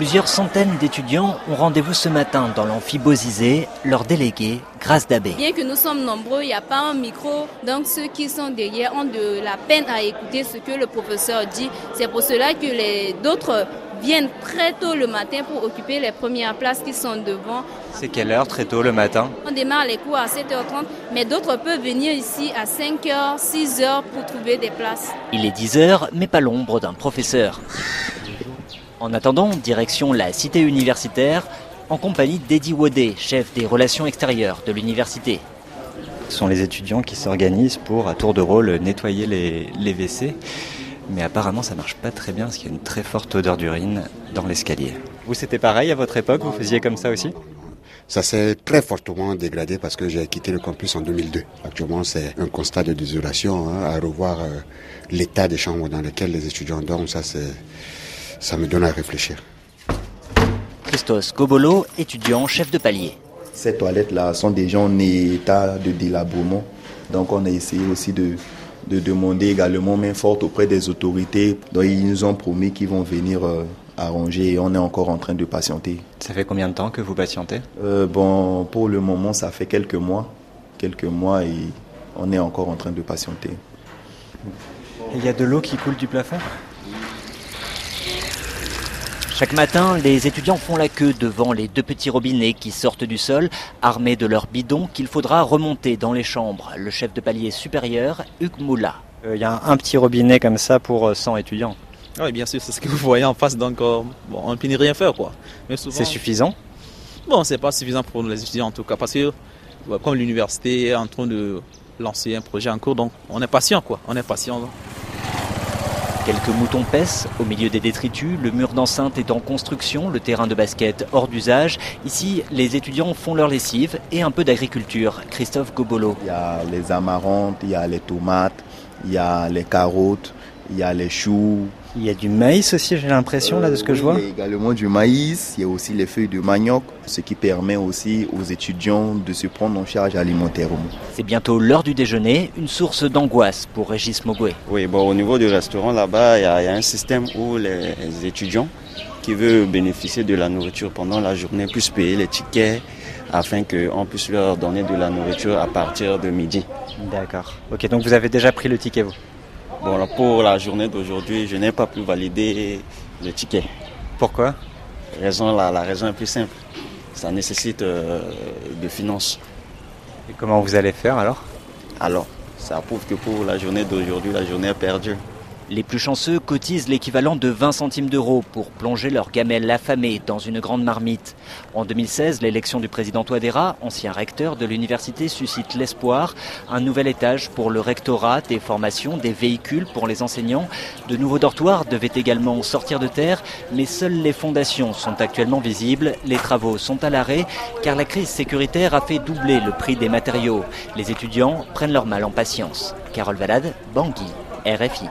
Plusieurs centaines d'étudiants ont rendez-vous ce matin dans l'amphibosisé, leur délégué, Grâce Dabé. Bien que nous sommes nombreux, il n'y a pas un micro, donc ceux qui sont derrière ont de la peine à écouter ce que le professeur dit. C'est pour cela que les d'autres viennent très tôt le matin pour occuper les premières places qui sont devant. C'est quelle heure très tôt le matin On démarre les cours à 7h30, mais d'autres peuvent venir ici à 5h, 6h pour trouver des places. Il est 10h, mais pas l'ombre d'un professeur. En attendant, direction la cité universitaire, en compagnie d'Eddie Wodé, chef des relations extérieures de l'université. Ce sont les étudiants qui s'organisent pour, à tour de rôle, nettoyer les, les WC. Mais apparemment, ça marche pas très bien parce qu'il y a une très forte odeur d'urine dans l'escalier. Vous, c'était pareil à votre époque Vous faisiez comme ça aussi? Ça s'est très fortement dégradé parce que j'ai quitté le campus en 2002. Actuellement, c'est un constat de désolation hein, à revoir euh, l'état des chambres dans lesquelles les étudiants dorment. Ça, ça me donne à réfléchir. Christos Gobolo, étudiant chef de palier. Ces toilettes-là sont déjà en état de délabrement. Donc on a essayé aussi de, de demander également main forte auprès des autorités. Donc ils nous ont promis qu'ils vont venir euh, arranger et on est encore en train de patienter. Ça fait combien de temps que vous patientez? Euh, Bon, pour le moment, ça fait quelques mois. Quelques mois et on est encore en train de patienter. Il y a de l'eau qui coule du plafond? Chaque matin, les étudiants font la queue devant les deux petits robinets qui sortent du sol, armés de leurs bidons qu'il faudra remonter dans les chambres. Le chef de palier supérieur, Hugues Moula. Il y a un petit robinet comme ça pour 100 étudiants. Oui, bien sûr, c'est ce que vous voyez en face, donc bon, on ne peut rien faire. quoi. C'est suffisant? Bon, c'est pas suffisant pour les étudiants en tout cas, parce que comme l'université est en train de lancer un projet en cours, donc on est patient, quoi. On est patient. Quelques moutons pèsent au milieu des détritus, le mur d'enceinte est en construction, le terrain de basket hors d'usage. Ici, les étudiants font leur lessive et un peu d'agriculture. Christophe Gobolo. Il y a les amarantes, il y a les tomates, il y a les carottes, il y a les choux. Il y a du maïs aussi, j'ai l'impression, là, de ce que je vois. Il y a également du maïs, il y a aussi les feuilles de manioc, ce qui permet aussi aux étudiants de se prendre en charge alimentairement. C'est bientôt l'heure du déjeuner, une source d'angoisse pour Régis Mogoué. Oui, bon, au niveau du restaurant, là-bas, il y, a un système où les étudiants qui veulent bénéficier de la nourriture pendant la journée puissent payer les tickets afin qu'on puisse leur donner de la nourriture à partir de midi. D'accord. Ok, donc vous avez déjà pris le ticket, vous Bon, pour la journée d'aujourd'hui, je n'ai pas pu valider le ticket. Pourquoi? Raison, la, la, raison est plus simple. Ça nécessite euh, de finances. Et comment vous allez faire alors? Alors, ça prouve que pour la journée d'aujourd'hui, la journée est perdue. Les plus chanceux cotisent l'équivalent de 20 centimes d'euros pour plonger leur gamelle affamée dans une grande marmite. En 2016, l'élection du président Touadéra, ancien recteur de l'université, suscite l'espoir. Un nouvel étage pour le rectorat, des formations, des véhicules pour les enseignants. De nouveaux dortoirs devaient également sortir de terre, mais seules les fondations sont actuellement visibles. Les travaux sont à l'arrêt car la crise sécuritaire a fait doubler le prix des matériaux. Les étudiants prennent leur mal en patience. Carole Valade, Bangui, RFI.